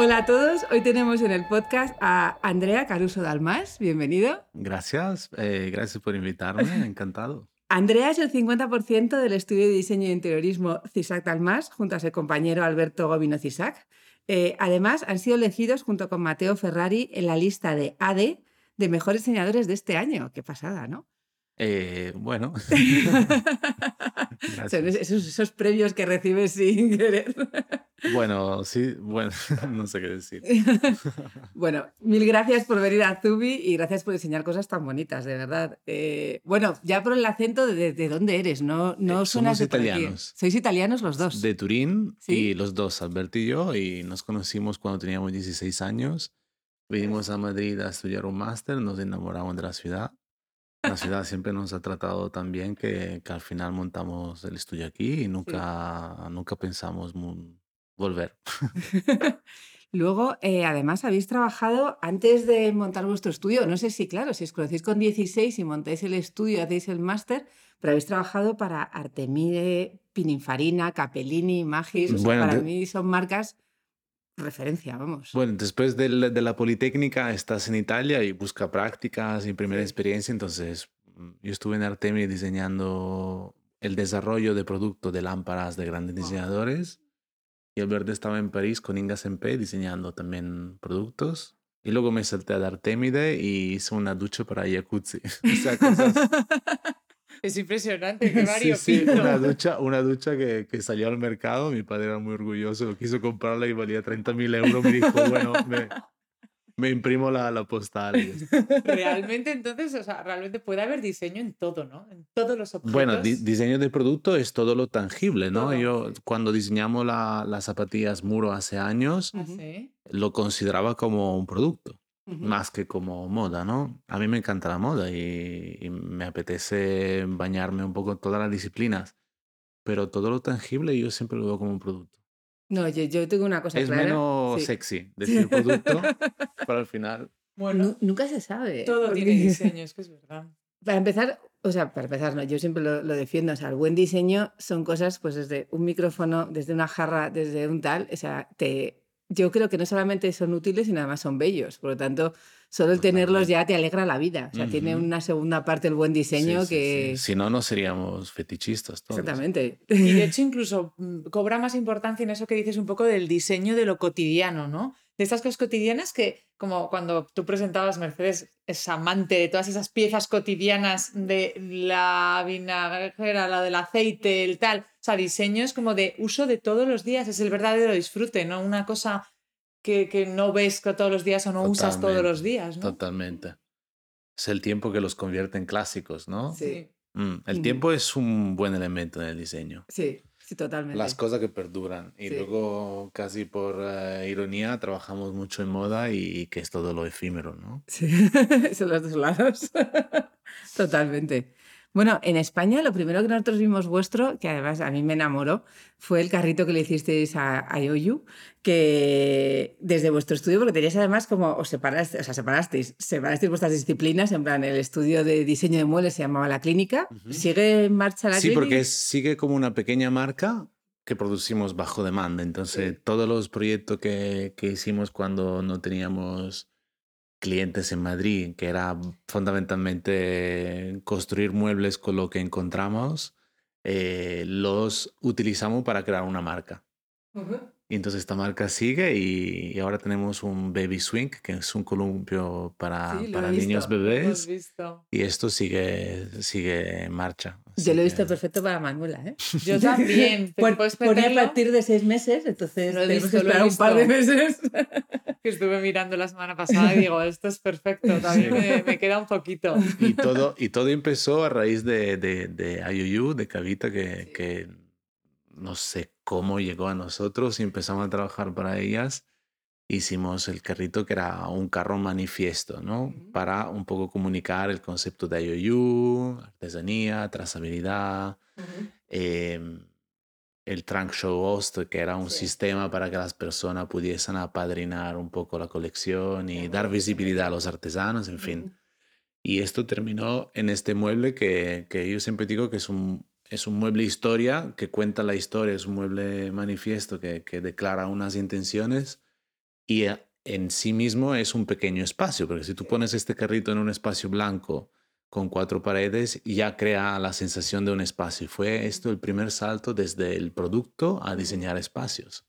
Hola a todos, hoy tenemos en el podcast a Andrea Caruso Dalmas, bienvenido. Gracias, eh, gracias por invitarme, encantado. Andrea es el 50% del estudio de diseño y interiorismo CISAC Dalmas, junto a su compañero Alberto Gobino CISAC. Eh, además, han sido elegidos junto con Mateo Ferrari en la lista de AD de mejores diseñadores de este año. Qué pasada, ¿no? Eh, bueno. esos, esos, premios que recibes sin querer. Bueno, sí, bueno, no sé qué decir. bueno, mil gracias por venir a Zubi y gracias por enseñar cosas tan bonitas, de verdad. Eh, bueno, ya por el acento, ¿de, de dónde eres? No, no eh, somos italianos. ¿Sois italianos los dos? De Turín y los dos, Alberto y yo, y nos conocimos cuando teníamos 16 años. Vinimos a Madrid a estudiar un máster, nos enamoramos de la ciudad la ciudad siempre nos ha tratado tan bien que, que al final montamos el estudio aquí y nunca, nunca pensamos volver. Luego, eh, además, habéis trabajado antes de montar vuestro estudio. No sé si, claro, si os conocéis con 16 y montáis el estudio, hacéis el máster, pero habéis trabajado para Artemide, Pininfarina, Capellini, Magis. para mí son marcas referencia, vamos. Bueno, después de la, de la, Politécnica estás en Italia y busca prácticas y primera experiencia, entonces mm, yo estuve en Artemio diseñando el desarrollo de producto de lámparas de grandes diseñadores y Alberto estaba en París con Inga Sempe diseñando también productos. Y luego me salté a Artemide y hice una ducha para jacuzzi. o sea, cosas, es impresionante, qué sí, sí, una ducha, una ducha que, que, salió al mercado, mi padre era muy orgulloso, quiso comprarla y valía 30 mil euros, me dijo, bueno, me, me imprimo la, la postal. Realmente, entonces, o sea, realmente puede haber diseño en todo, ¿no? En todos los objetos. Bueno, diseño de producto es todo lo tangible, ¿no? Yo, cuando diseñamos la, las zapatillas Muro hace años, ¿Ah, lo consideraba como un producto más que como moda, ¿no? A mí me encanta la moda y, me apetece bañarme un poco en todas las disciplinas, pero todo lo tangible yo siempre lo veo como un producto. No, yo, yo tengo una cosa es clara. Es menos sexy decir producto, pero al final... Bueno, nunca se sabe. Todo tiene diseño, es que es verdad. Para empezar, o sea, para empezar, no, yo siempre lo, lo, defiendo, o sea, el buen diseño son cosas, pues desde un micrófono, desde una jarra, desde un tal, o sea, te, yo creo que no solamente son útiles, sino además son bellos. Por lo tanto, solo el tenerlos ya te alegra la vida. O sea, tiene una segunda parte el buen diseño que... Si no, no seríamos fetichistas todos. Exactamente. Y de hecho, incluso mm, cobra más importancia en eso que dices un poco del diseño de lo cotidiano, ¿no? De estas cosas cotidianas que, como cuando tú presentabas, Mercedes es amante de todas esas piezas cotidianas de la vinagrera, la del aceite, el tal sea, diseño es como de uso de todos los días, es el verdadero disfrute, ¿no? Una cosa que, que no ves todos los días o no usas todos los días, ¿no? Totalmente. Es el tiempo que los convierte en clásicos, ¿no? Sí. Mm, el tiempo es un buen elemento en el diseño. Sí, sí, totalmente. Las cosas que perduran. Y luego, casi por eh, ironía, trabajamos mucho en moda y, que es todo lo efímero, ¿no? Sí, son los dos lados. totalmente. Bueno, en España lo primero que nosotros vimos vuestro, que además a mí me enamoró, fue el carrito que le hicisteis a, a Yoyu, que desde vuestro estudio, porque teníais además como, os separasteis, o sea, separasteis, separasteis vuestras disciplinas, en plan, el estudio de diseño de muebles se llamaba La Clínica. ¿Sigue en marcha la sí, clínica? Sí, porque sigue como una pequeña marca que producimos bajo demanda. Entonces, todos los proyectos que, que hicimos cuando no teníamos clientes en Madrid, que era fundamentalmente construir muebles con lo que encontramos, eh, los utilizamos para crear una marca. Y entonces esta marca sigue y, y ahora tenemos un Baby Swing, que es un columpio para, Sí, para visto, niños lo hemos bebés. visto. Y esto sigue, sigue en marcha. Yo lo he visto que- perfecto para Manuela, ¿eh? Yo también. puedes Pone a partir de seis meses, entonces Lo he tenemos visto, que lo he esperar un par de visto. meses. que estuve mirando la semana pasada y digo, esto es perfecto, también Sí. me, me queda un poquito. Y todo, y todo empezó a raíz de, de, de IOU, de Cavita, que, que no sé cómo llegó a nosotros y empezamos a trabajar para ellas. Hicimos el carrito que era un carro manifiesto, ¿no? Ujú. Para un poco comunicar el concepto de IOU, artesanía, trazabilidad, em, el Trunk Show Host, que era un Sí. sistema para que las personas pudiesen apadrinar un poco la colección y dar visibilidad a los artesanos, en fin. Y esto terminó en este mueble que, que yo siempre digo que es un, es un mueble historia, que cuenta la historia, es un mueble manifiesto que, que declara unas intenciones y eh, en sí mismo es un pequeño espacio, porque si tú pones este carrito en un espacio blanco con cuatro paredes, ya crea la sensación de un espacio. Fue esto el primer salto desde el producto a diseñar espacios.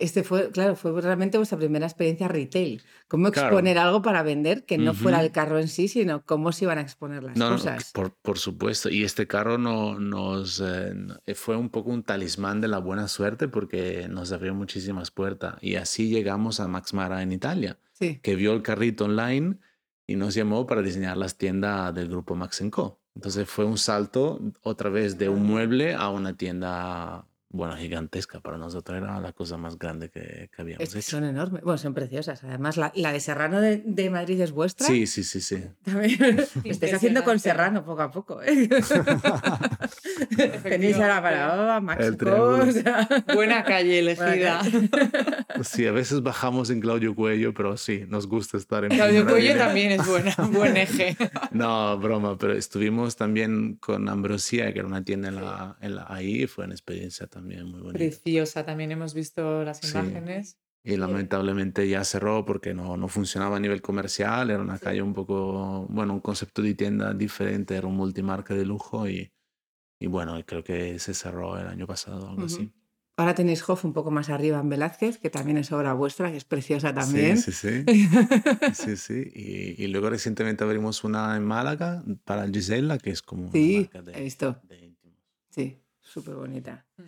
Este fue, claro, fue realmente vuestra primera experiencia retail. ¿Cómo Claro. exponer algo para vender que no fuera Ujú. el carro en sí, sino cómo se iban a exponer las No, no, cosas? por, por supuesto. Y este carro no, nos eh, no- eh, fue un poco un talismán de la buena suerte porque nos abrió muchísimas puertas. Y así llegamos a Max Mara en Italia, Sí. que vio el carrito online y nos llamó para diseñar las tiendas del grupo Max Co. Entonces fue un salto otra vez de un mueble a una tienda, bueno, gigantesca. Para nosotros era la cosa más grande que, que habíamos Es que hecho. son enormes. Bueno, son preciosas. Además, la, la de Serrano de, de Madrid es vuestra. Sí, sí, sí, sí. También. Estáis haciendo con. Serrano poco a poco. ¿eh? Tenéis a la Paraoba, Max El Co, triángulo. o sea, Buena calle elegida. Sí, a veces bajamos en Claudio Cuello, pero sí, nos gusta estar en Claudio Cuello también es buena, buen eje. No, broma, pero estuvimos también con Ambrosia, que era una tienda en la, en la- ahí, fue una experiencia también muy bonita. Preciosa, también hemos visto las Sí. imágenes. Y lamentablemente ya cerró porque no, no funcionaba a nivel comercial, era una calle un poco, bueno, un concepto de tienda diferente, era un multimarca de lujo y, y bueno, creo que se cerró el año pasado, algo Ujú. así. Ahora tenéis Hof un poco más arriba en Velázquez, que también es obra vuestra, que es preciosa también. Sí, sí, sí. Sí, sí. Y, y luego recientemente abrimos una en Málaga para Gisela, que es como una Sí, marca de, he visto. de íntimos. Sí, súper bonita. Mm.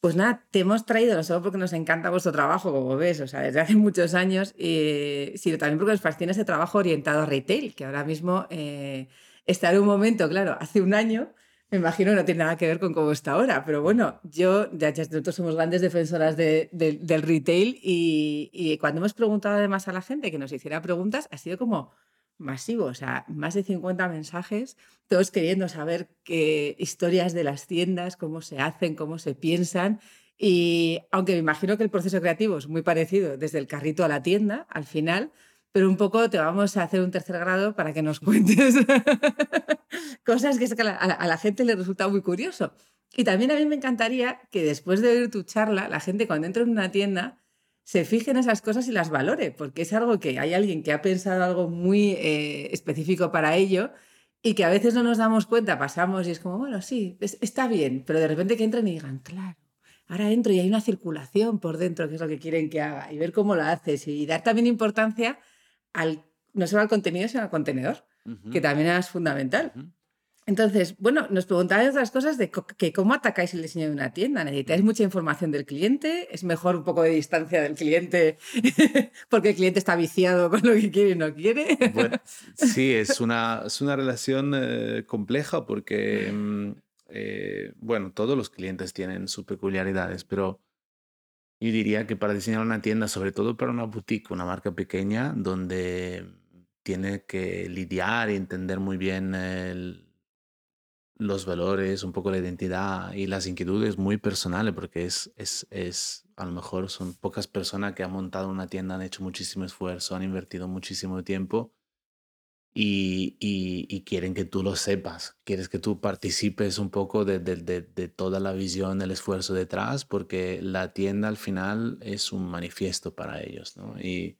Pues nada, te hemos traído no solo porque nos encanta vuestro trabajo, como ves, o sea, desde hace muchos años, eh, sino también porque nos fascina ese trabajo orientado a retail, que ahora mismo eh, está en un momento, claro, hace un año, me imagino no tiene nada que ver con cómo está ahora, pero bueno, yo, ya, ya nosotros somos grandes defensoras de- de- del retail y, y cuando hemos preguntado además a la gente que nos hiciera preguntas, ha sido como masivo, o sea, más de 50 mensajes, todos queriendo saber qué historias de las tiendas, cómo se hacen, cómo se piensan. Y aunque me imagino que el proceso creativo es muy parecido desde el carrito a la tienda, al final, pero un poco te vamos a hacer un tercer grado para que nos cuentes cosas que, a, la, gente le resulta muy curioso. Y también a mí me encantaría que después de oír tu charla, la gente cuando entra en una tienda se fije en esas cosas y las valore, porque es algo que hay alguien que ha pensado algo muy eh, específico para ello y que a veces no nos damos cuenta, pasamos y es como, bueno, sí, es- está bien, pero de repente que entren y digan, claro, ahora entro y hay una circulación por dentro, que es lo que quieren que haga, y ver cómo lo haces y dar también importancia al, no solo al contenido, sino al contenedor, que también es fundamental. Entonces, bueno, nos preguntáis otras cosas de que cómo atacáis el diseño de una tienda. ¿Necesitáis mucha información del cliente? ¿Es mejor un poco de distancia del cliente porque el cliente está viciado con lo que quiere y no quiere? Bueno, sí, es una, es una relación eh, compleja porque, mm, eh, bueno, todos los clientes tienen sus peculiaridades, pero yo diría que para diseñar una tienda, sobre todo para una boutique, una marca pequeña, donde tiene que lidiar y entender muy bien el- los valores, un poco la identidad y las inquietudes muy personales, porque es, es, es, a lo mejor son pocas personas que han montado una tienda, han hecho muchísimo esfuerzo, han invertido muchísimo tiempo y, y- y quieren que tú lo sepas, quieres que tú participes un poco de, de- de- de toda la visión, el esfuerzo detrás, porque la tienda al final es un manifiesto para ellos, ¿no? Y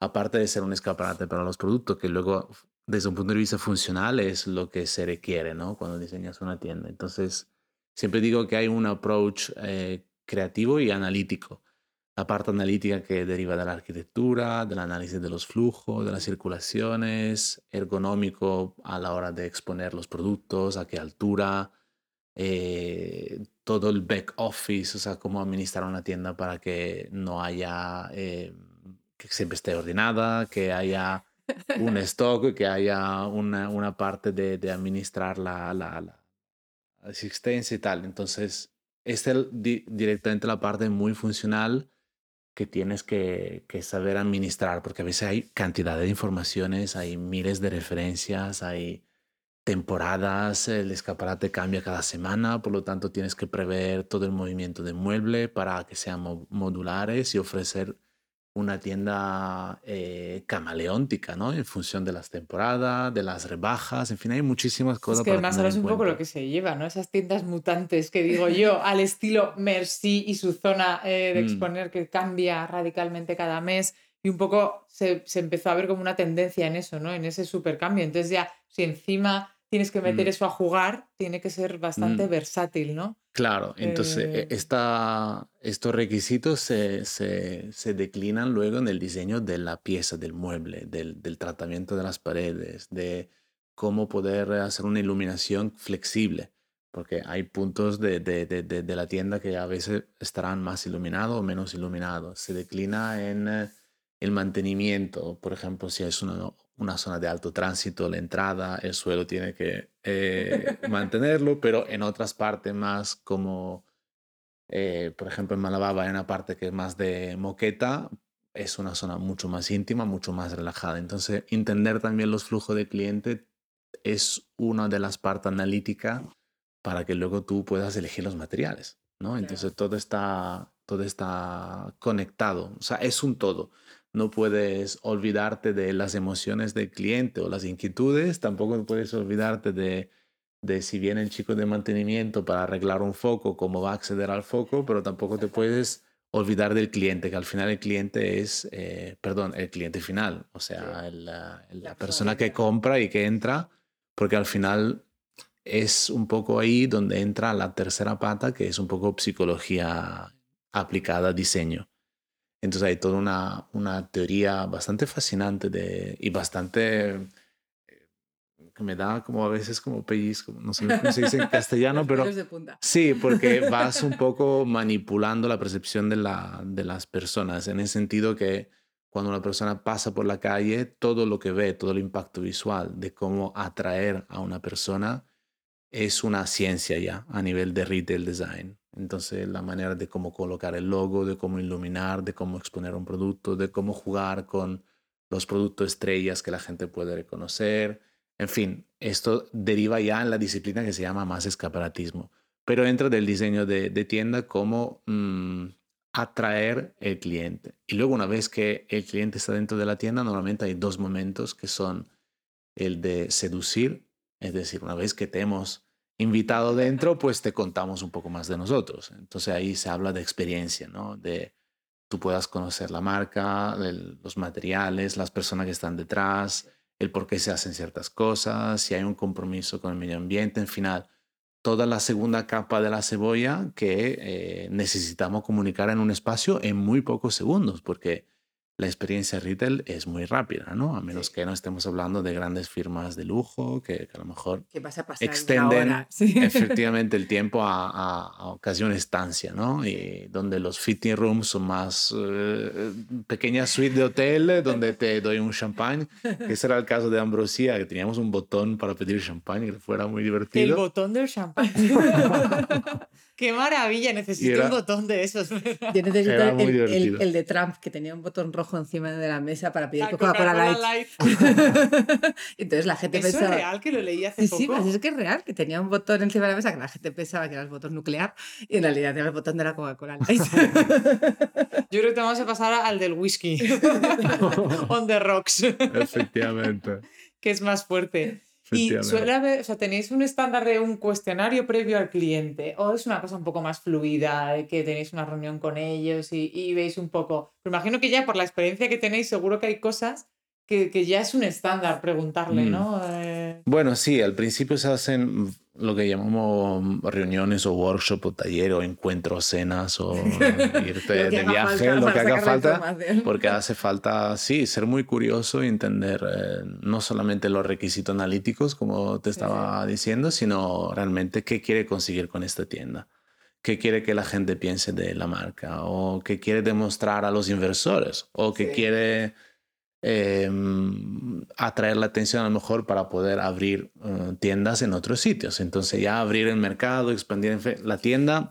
aparte de ser un escaparate para los productos, que luego desde un punto de vista funcional es lo que se requiere, ¿no? Cuando diseñas una tienda. Entonces, siempre digo que hay un approach eh, creativo y analítico. La parte analítica que deriva de la arquitectura, del análisis de los flujos, de las circulaciones, ergonómico a la hora de exponer los productos, a qué altura, eh, todo el back office, o sea, cómo administrar una tienda para que no haya, eh, que siempre esté ordenada, que haya un stock, que haya una, una parte de, de administrar la, la, la, existencia y tal. Entonces, esta es directamente la parte muy funcional que tienes que, saber administrar, porque a veces hay cantidad de informaciones, hay miles de referencias, hay temporadas, el escaparate cambia cada semana, por lo tanto tienes que prever todo el movimiento de mueble para que sean modulares y ofrecer una tienda eh, camaleóntica, ¿no? En función de las temporadas, de las rebajas, en fin, hay muchísimas cosas. Es que además ahora es un poco lo que se lleva, ¿no? Esas tiendas mutantes que digo yo, al estilo Merci y su zona eh, de mm. exponer que cambia radicalmente cada mes y un poco se, se, empezó a ver como una tendencia en eso, ¿no? En ese supercambio. Entonces ya, si encima tienes que meter mm. eso a jugar, tiene que ser bastante mm. versátil, ¿no? Claro, entonces e, eh... estos requisitos se, se, se, declinan luego en el diseño de la pieza, del mueble, del, del, tratamiento de las paredes, de cómo poder hacer una iluminación flexible, porque hay puntos de, de, de la tienda que a veces estarán más iluminados o menos iluminados. Se declina en eh, el mantenimiento, por ejemplo, si es una, una zona de alto tránsito, la entrada, el suelo tiene que eh, mantenerlo, pero en otras partes más como, eh, por ejemplo, en Malababa, hay una parte que es más de moqueta, es una zona mucho más íntima, mucho más relajada. Entonces, entender también los flujos de cliente es una de las partes analíticas para que luego tú puedas elegir los materiales, ¿no? Entonces, todo está, todo está conectado, o sea, es un todo no puedes olvidarte de las emociones del cliente o las inquietudes, tampoco puedes olvidarte de, de si viene el chico de mantenimiento para arreglar un foco, cómo va a acceder al foco, pero tampoco te puedes olvidar del cliente, que al final el cliente es, eh, perdón, el cliente final, o sea, la, la persona que compra y que entra, porque al final es un poco ahí donde entra la tercera pata, que es un poco psicología aplicada a diseño. Entonces hay toda una, una teoría bastante fascinante de, y bastante eh, que me da como a veces como pellizco, no sé cómo se dice en castellano, pero sí, porque vas un poco manipulando la percepción de, la, de las personas, en el sentido que cuando una persona pasa por la calle, todo lo que ve, todo el impacto visual de cómo atraer a una persona es una ciencia ya a nivel de retail design. Entonces, la manera de cómo colocar el logo, de cómo iluminar, de cómo exponer un producto, de cómo jugar con los productos estrellas que la gente puede reconocer. En fin, esto deriva ya en la disciplina que se llama más escaparatismo. Pero entra del diseño de, tienda como mm, atraer el cliente. Y luego, una vez que el cliente está dentro de la tienda, normalmente hay dos momentos que son el de seducir, es decir, una vez que te hemos invitado dentro, pues te contamos un poco más de nosotros. Entonces ahí se habla de experiencia, ¿no? De tú puedas conocer la marca, los materiales, las personas que están detrás, el por qué se hacen ciertas cosas, si hay un compromiso con el medio ambiente, en final, toda la segunda capa de la cebolla que eh, necesitamos comunicar en un espacio en muy pocos segundos, porque la experiencia retail es muy rápida, ¿no? A menos que no estemos hablando de grandes firmas de lujo que, a lo mejor extienden efectivamente el tiempo a, a, casi una estancia, ¿no? Y donde los fitting rooms son más eh, pequeñas suites de hotel donde te doy un champán, que ese era el caso de Ambrosía, que teníamos un botón para pedir champán y que fuera muy divertido. El botón del champán. ¡Qué maravilla! Necesito un botón de esos. Yo necesito el, el, de Trump, que tenía un botón rojo encima de la mesa para pedir Coca-Cola Light. Entonces la gente ¿Eso pensaba... es real que lo leí hace sí, poco? Sí, pues es que es real, que tenía un botón encima de la mesa que la gente pensaba que era el botón nuclear y en realidad era el botón de la Coca-Cola Light. Yo creo que te vamos a pasar al del whisky. On the rocks. Efectivamente. que es más fuerte. Y suele haber, o sea, ¿tenéis un estándar de un cuestionario previo al cliente? ¿O es una cosa un poco más fluida, que tenéis una reunión con ellos y, y veis un poco? Pero imagino que ya por la experiencia que tenéis, seguro que hay cosas que, que ya es un estándar preguntarle, Mm. ¿no? Eh, Bueno, sí, al principio se hacen lo que llamamos reuniones o workshop o taller o encuentros, cenas o irte de viaje, lo que haga falta, porque hace falta, sí, ser muy curioso y entender eh, no solamente los requisitos analíticos, como te estaba diciendo, sino realmente qué quiere conseguir con esta tienda, qué quiere que la gente piense de la marca o qué quiere demostrar a los inversores o qué quiere Em, atraer la atención a lo mejor para poder abrir eh, tiendas en otros sitios. Entonces ya abrir el mercado, expandir la tienda,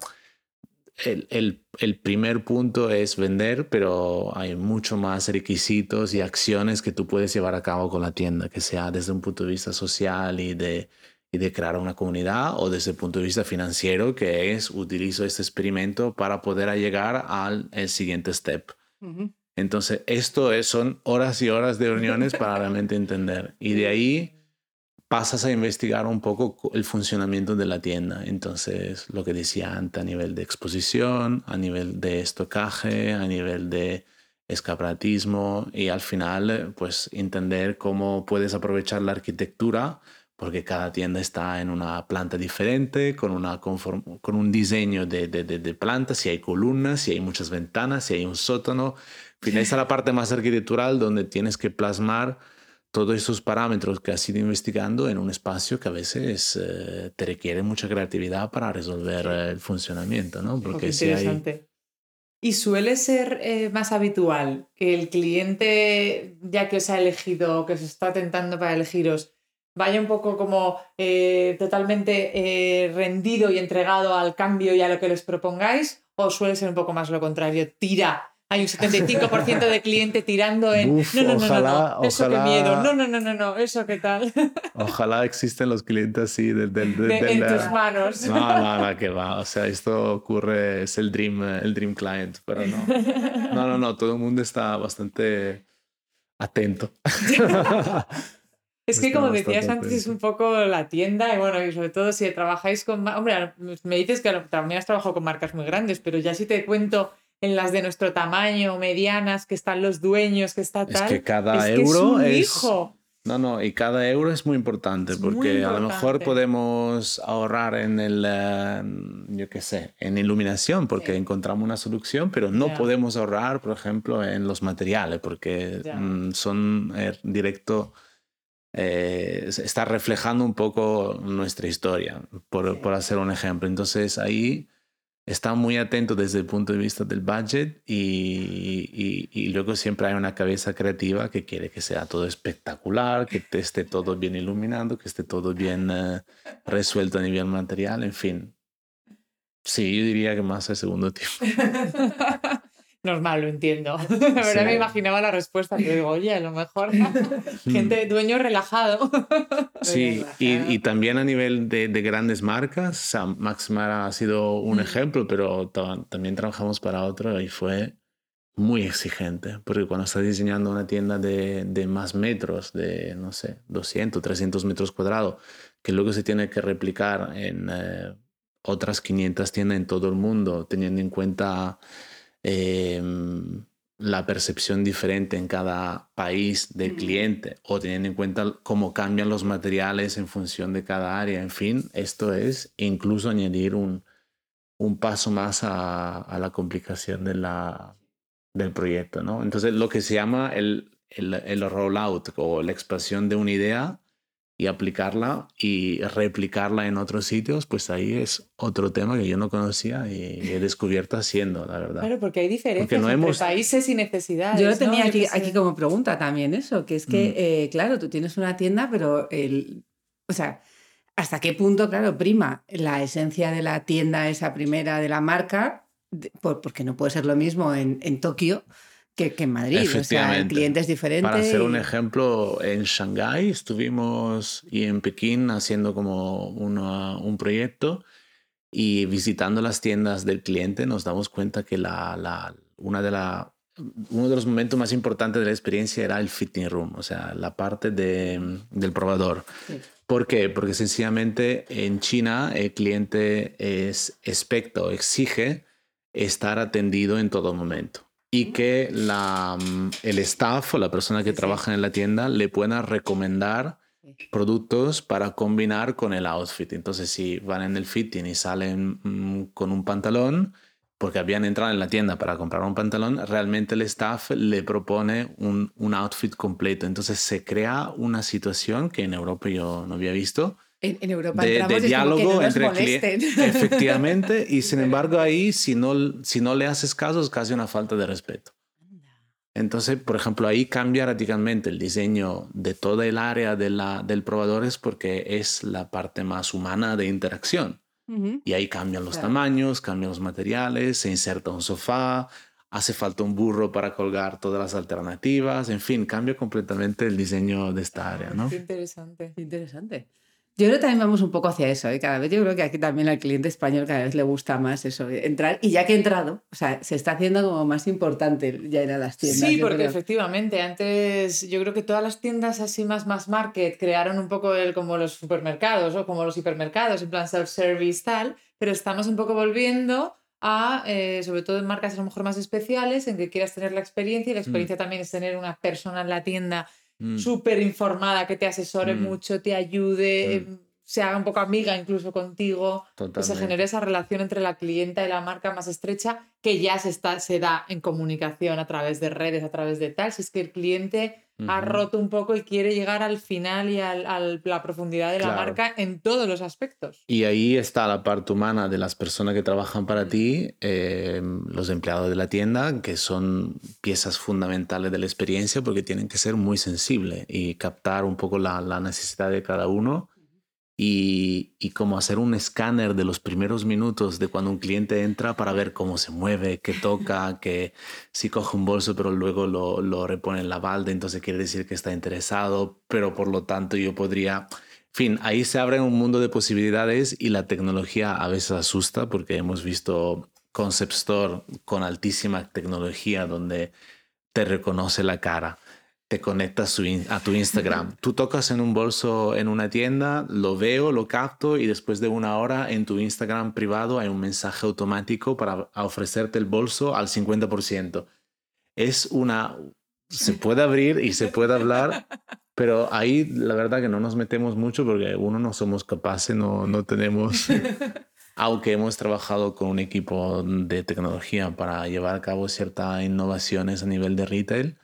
el, el, el, primer punto es vender, pero hay mucho más requisitos y acciones que tú puedes llevar a cabo con la tienda, que sea desde un punto de vista social y de, y de crear una comunidad o desde el punto de vista financiero, que es utilizo este experimento para poder llegar al el siguiente step. Entonces, esto es, son horas y horas de reuniones para realmente entender. Y de ahí pasas a investigar un poco el funcionamiento de la tienda. Entonces, lo que decía antes a nivel de exposición, a nivel de estocaje, a nivel de escaparatismo y al final, pues entender cómo puedes aprovechar la arquitectura porque cada tienda está en una planta diferente, con, una con un diseño de, de, de, planta, si hay columnas, si hay muchas ventanas, si hay un sótano. Finaliza la parte más arquitectural donde tienes que plasmar todos esos parámetros que has ido investigando en un espacio que a veces eh, te requiere mucha creatividad para resolver el funcionamiento, ¿no? Porque interesante. ¿Y suele ser eh, más habitual que el cliente, ya que os ha elegido, que os está tentando para elegiros, vaya un poco como eh, totalmente eh, rendido y entregado al cambio y a lo que les propongáis, o suele ser un poco más lo contrario, tira. Hay un 75% de cliente tirando en no, no, no, no, no, eso qué miedo, no, no, no, no, no, eso qué tal. Ojalá existen los clientes así del, del, en tus manos. No, no, no, que va. O sea, esto ocurre, es el dream, el dream client, pero no. No, no, no, todo el mundo está bastante atento. Es que como decías antes, es un poco la tienda y bueno, y sobre todo si trabajáis con... Hombre, me dices que también has trabajado con marcas muy grandes, pero ya si te cuento en las de nuestro tamaño, medianas, que están los dueños, que está tal... Es que cada euro es... Hijo. No, no, y cada euro es muy importante porque a lo mejor podemos ahorrar en el, eh, yo qué sé, en iluminación porque encontramos una solución, pero no podemos ahorrar, por ejemplo, en los materiales porque mm, son eh, directo eh, está reflejando un poco nuestra historia, por, por, hacer un ejemplo. Entonces ahí está muy atento desde el punto de vista del budget y, luego siempre hay una cabeza creativa que quiere que sea todo espectacular, que esté todo bien iluminado, que esté todo bien eh, resuelto a nivel material, en fin. Sí, yo diría que más el segundo tiempo. normal, lo entiendo. La verdad me imaginaba la respuesta, pero digo, oye, a lo mejor gente, dueño relajado. sí, y, y, también a nivel de, de grandes marcas, Max Mara ha sido un mm. ejemplo, pero también trabajamos para otro y fue muy exigente, porque cuando estás diseñando una tienda de, de, más metros, de, no sé, 200, 300 metros cuadrados, que luego se tiene que replicar en eh, otras 500 tiendas en todo el mundo, teniendo en cuenta Em, la percepción diferente en cada país del cliente o teniendo en cuenta cómo cambian los materiales en función de cada área. En fin, esto es incluso añadir un, un paso más a, a, la complicación de la, del proyecto. ¿no? Entonces, lo que se llama el, el, el rollout o la expansión de una idea y aplicarla y replicarla en otros sitios, pues ahí es otro tema que yo no conocía y he descubierto haciendo, la verdad. Claro, porque hay diferencias no entre países y necesidades. Yo lo tenía aquí, aquí, como pregunta también eso, que es que, mm. eh, claro, tú tienes una tienda, pero el, o sea, ¿hasta qué punto, claro, prima la esencia de la tienda, esa primera de la marca? porque no puede ser lo mismo en, en Tokio que, en Madrid, o sea, clientes diferentes. Para hacer un ejemplo, en Shanghái estuvimos y en Pekín haciendo como un proyecto y visitando las tiendas del cliente nos damos cuenta que la, la, una de la, uno de los momentos más importantes de la experiencia era el fitting room, o sea, la parte de, del probador. ¿Por qué? Porque sencillamente en China el cliente es expecto, exige estar atendido en todo momento y que la, el staff o la persona que trabaja en la tienda le pueda recomendar productos para combinar con el outfit. Entonces, si van en el fitting y salen mm, con un pantalón, porque habían entrado en la tienda para comprar un pantalón, realmente el staff le propone un, un outfit completo. Entonces se crea una situación que en Europa yo no había visto. En, en Europa de, de es como que diálogo no entre clientes. Efectivamente, y sin embargo ahí, si no, si no le haces caso, es casi una falta de respeto. Entonces, por ejemplo, ahí cambia radicalmente el diseño de toda el área de la, del probador es porque es la parte más humana de interacción. Ujú. Y ahí cambian los Claro. tamaños, cambian los materiales, se inserta un sofá, hace falta un burro para colgar todas las alternativas, en fin, cambia completamente el diseño de esta área, ¿no? Qué interesante. Qué Interesante. Yo creo que también vamos un poco hacia eso. ¿eh? Cada vez yo creo que aquí también al cliente español cada vez le gusta más eso, de entrar. Y ya que he entrado, o sea, se está haciendo como más importante ya ir a las tiendas. Sí, porque creo. efectivamente antes yo creo que todas las tiendas así más más market crearon un poco el, como los supermercados o como los hipermercados, en plan self-service tal, pero estamos un poco volviendo a, eh, sobre todo en marcas a lo mejor más especiales, en que quieras tener la experiencia y la experiencia también es tener una persona en la tienda Mm. súper informada que te asesore Mm. mucho, te ayude, eh, se haga un poco amiga incluso contigo, que se Totalmente. genere esa relación entre la clienta y la marca más estrecha que ya se, está, se da en comunicación a través de redes, a través de tal. Si es que el cliente ha roto un poco y quiere llegar al final y a la profundidad de la marca en todos los aspectos. Y ahí está la parte humana de las personas que trabajan para ti, eh, los empleados de la tienda, que son piezas fundamentales de la experiencia porque tienen que ser muy sensibles y captar un poco la, la necesidad de cada uno y, y como hacer un escáner de los primeros minutos de cuando un cliente entra para ver cómo se mueve, qué toca, que si coge un bolso pero luego lo, lo repone en la balde, entonces quiere decir que está interesado, pero por lo tanto yo podría... En fin, ahí se abre un mundo de posibilidades y la tecnología a veces asusta porque hemos visto concept store con altísima tecnología donde te reconoce la cara, te conectas a tu Instagram. Tú tocas en un bolso en una tienda, lo veo, lo capto y después de una hora en tu Instagram privado hay un mensaje automático para ofrecerte el bolso al 50%. Es una... Se puede abrir y se puede hablar, pero ahí la verdad que no nos metemos mucho porque uno no somos capaces, no, no tenemos... Aunque hemos trabajado con un equipo de tecnología para llevar a cabo ciertas innovaciones a nivel de retail,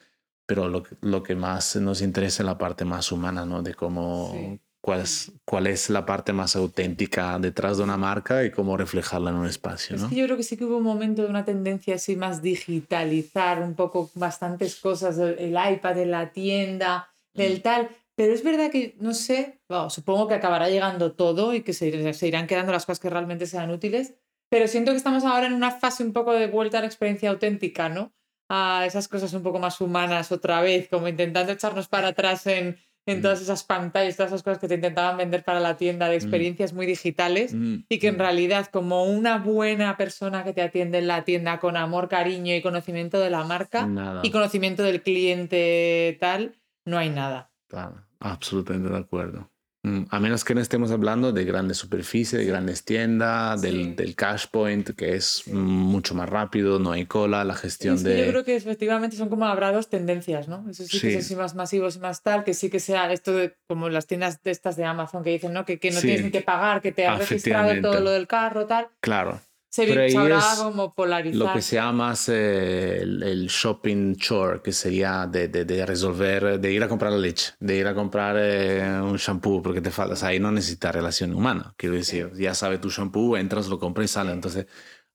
pero lo, lo que más nos interesa es la parte más humana, ¿no? De cómo, Sí. cuál, es, cuál es la parte más auténtica detrás de una marca y cómo reflejarla en un espacio, Es ¿no? que yo creo que sí que hubo un momento de una tendencia así más digitalizar un poco bastantes cosas, el, iPad de la tienda, Mm. del tal. Pero es verdad que, no sé, bueno, supongo que acabará llegando todo y que se, se irán quedando las cosas que realmente sean útiles. Pero siento que estamos ahora en una fase un poco de vuelta a la experiencia auténtica, ¿no? A esas cosas un poco más humanas otra vez, como intentando echarnos para atrás en, en Mm. todas esas pantallas, todas esas cosas que te intentaban vender para la tienda de experiencias muy digitales Mm, y que en mm. realidad como una buena persona que te atiende en la tienda con amor, cariño y conocimiento de la marca Nada. y conocimiento del cliente tal, no hay nada. Claro, absolutamente de acuerdo. Mm, A menos que no estemos hablando de grandes superficies, de grandes tiendas, Sí. del, del cash point, que es mucho más rápido, no hay cola, la gestión Es que de... yo creo que efectivamente son como habrá dos tendencias, ¿no? Eso sí, que Sí. así más masivos y más tal, que sí que sea esto de como las tiendas de estas de Amazon que dicen, ¿no? Que, que no tienes ni que pagar, que te han registrado todo lo del carro, tal. Claro, Se Pero ahí sabrá es como polarizar. lo que se llama eh, el, el shopping chore, que sería de, de, de resolver, de ir a comprar la leche, de ir a comprar eh, un shampoo porque te falta. O sea, ahí no necesitas relación humana. Quiero decir, ya sabe tu shampoo, entras, lo compras y sale. Entonces,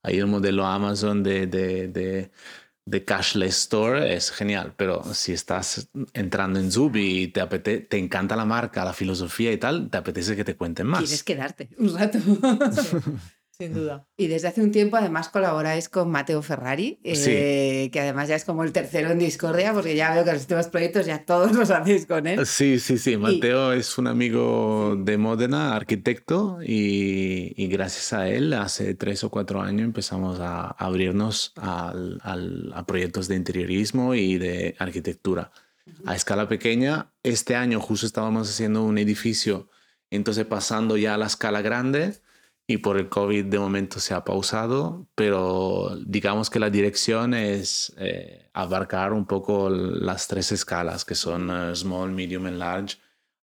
ahí el modelo Amazon de, de, de, de cashless store es genial. Pero si estás entrando en Zubi y te, apete- te encanta la marca, la filosofía y tal, te apetece que te cuenten más. Quieres quedarte un rato. Sin duda. Y desde hace un tiempo además colaboráis con Mateo Ferrari, eh, que además ya es como el tercero en Discordia, porque ya veo que los últimos proyectos ya todos los hacéis con él. Sí, sí, sí. Mateo es un amigo de Módena, arquitecto, y, y gracias a él, hace tres o cuatro años empezamos a abrirnos al- al- a proyectos de interiorismo y de arquitectura a escala pequeña. Este año justo estábamos haciendo un edificio, entonces pasando ya a la escala grande. Y por el COVID de momento se ha pausado, pero digamos que la dirección es eh, abarcar un poco las tres escalas, que son eh, small, medium y large,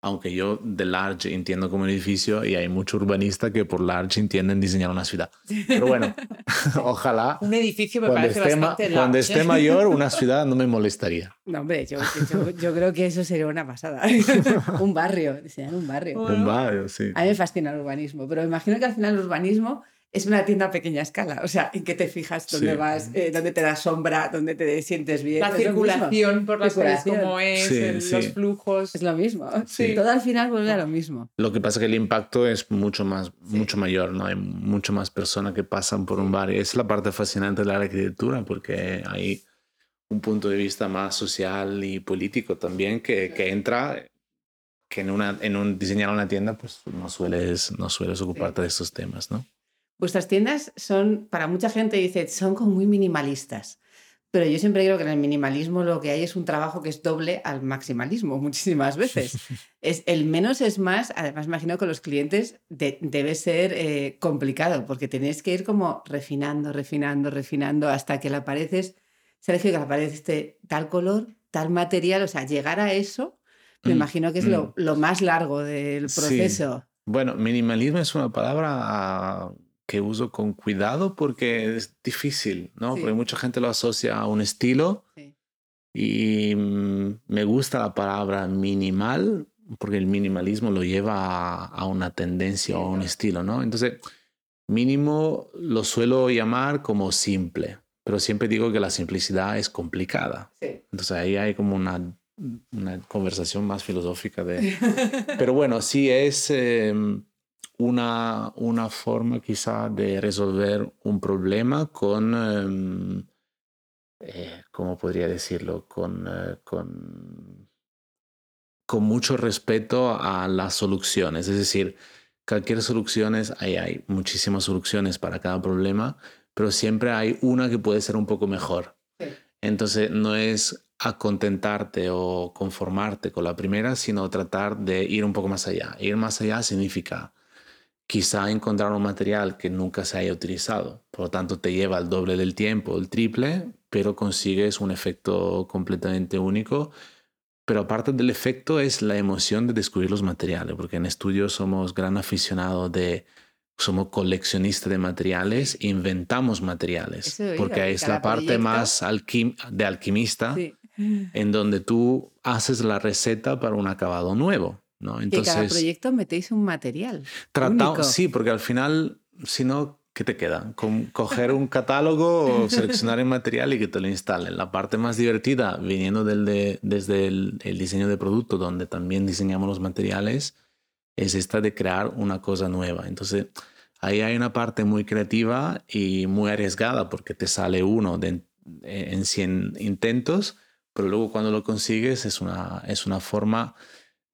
aunque yo de large entiendo como un edificio y hay mucho urbanista que por large entienden diseñar una ciudad. Pero bueno, ojalá. Un edificio me parece esté, ma- bastante cuando esté mayor, una ciudad no me molestaría. No, hombre, yo, yo- yo creo que eso sería una pasada. un barrio, diseñar un barrio. Bueno. Un barrio, sí. A mí me fascina el urbanismo, pero imagino que al final el urbanismo es una tienda a pequeña escala. O sea, en qué te fijas, dónde Sí. vas, eh, dónde te da sombra, dónde te sientes bien. La circulación por las calles como es, Sí, el- sí. los flujos. Es lo mismo. Sí. Todo al final vuelve a lo mismo. Lo que pasa es que el impacto es mucho más, mucho mayor, ¿no? Hay mucho más personas que pasan por un barrio. Es la parte fascinante de la arquitectura porque hay un punto de vista más social y político también que, que entra, que en, una, en un diseñar una tienda pues no sueles, no sueles ocuparte de estos temas, ¿no? Vuestras tiendas son, para mucha gente dice, son como muy minimalistas. Pero yo siempre creo que en el minimalismo lo que hay es un trabajo que es doble al maximalismo muchísimas veces. es, el menos es más, además imagino que los clientes de- debe ser eh, complicado porque tenéis que ir como refinando, refinando, refinando hasta que la pared es, Sergio, que la pared esté tal color, tal material, o sea, llegar a eso, me Mm, imagino que es lo, lo más largo del Sí. proceso. Bueno, minimalismo es una palabra ah, que uso con cuidado porque es difícil, ¿no? Sí. Porque mucha gente lo asocia a un estilo Sí. y mm, me gusta la palabra minimal porque el minimalismo lo lleva a, a una tendencia o a un claro. estilo, ¿no? Entonces, mínimo lo suelo llamar como simple, pero siempre digo que la simplicidad es complicada. Sí. Entonces ahí hay como una, una conversación más filosófica de... Pero bueno, sí es eh, una, una forma quizá de resolver un problema con, em, eh, ¿cómo podría decirlo? Con, eh, con, con mucho respeto a las soluciones. Es decir, cualquier solución es, hay, hay muchísimas soluciones para cada problema, pero siempre hay una que puede ser un poco mejor. Sí. Entonces no es acontentarte o conformarte con la primera, sino tratar de ir un poco más allá. Ir más allá significa quizá encontrar un material que nunca se haya utilizado. Por lo tanto, te lleva el doble del tiempo, el triple, pero consigues un efecto completamente único. Pero aparte del efecto es la emoción de descubrir los materiales, porque en estudio somos gran aficionados de, somos coleccionistas de materiales, inventamos materiales, Eso porque que es la parte proyecto- más alquim- de alquimista, Sí. en donde tú haces la receta para un acabado nuevo. ¿No? que cada Entonces, proyecto metéis un material. Tratamos, sí, porque al final, si no, ¿qué te queda? Con coger un catálogo o seleccionar el material y que te lo instalen. La parte más divertida, viniendo del de- desde el, el diseño de producto, donde también diseñamos los materiales, es esta de crear una cosa nueva. Entonces, ahí hay una parte muy creativa y muy arriesgada, porque te sale uno de- en 100 intentos, pero luego cuando lo consigues es una, es una forma